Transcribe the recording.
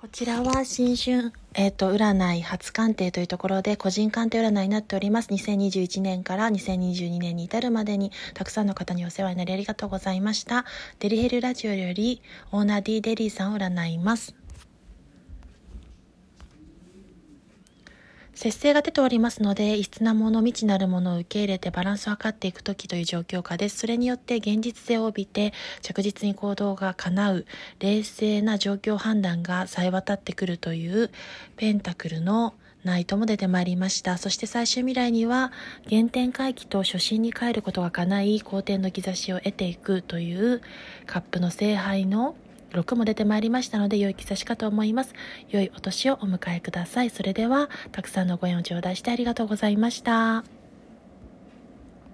こちらは新春、えっ、ー、と、占い初鑑定というところで個人鑑定占いになっております。2021年から2022年に至るまでにたくさんの方にお世話になりありがとうございました。デリヘルラジオよりオーナー D デリーさんを占います。節制が出ておりますので、異質なもの、未知なるものを受け入れてバランスを図っていく時という状況下です。それによって現実性を帯びて着実に行動が叶う冷静な状況判断がさえ渡ってくるというペンタクルのナイトも出てまいりました。そして最終未来には原点回帰と初心に帰ることが叶い、好転の兆しを得ていくというカップの聖杯の6も出てまいりましたので、良い兆しかと思います。良いお年をお迎えください。それでは、たくさんのご縁を頂戴してありがとうございました。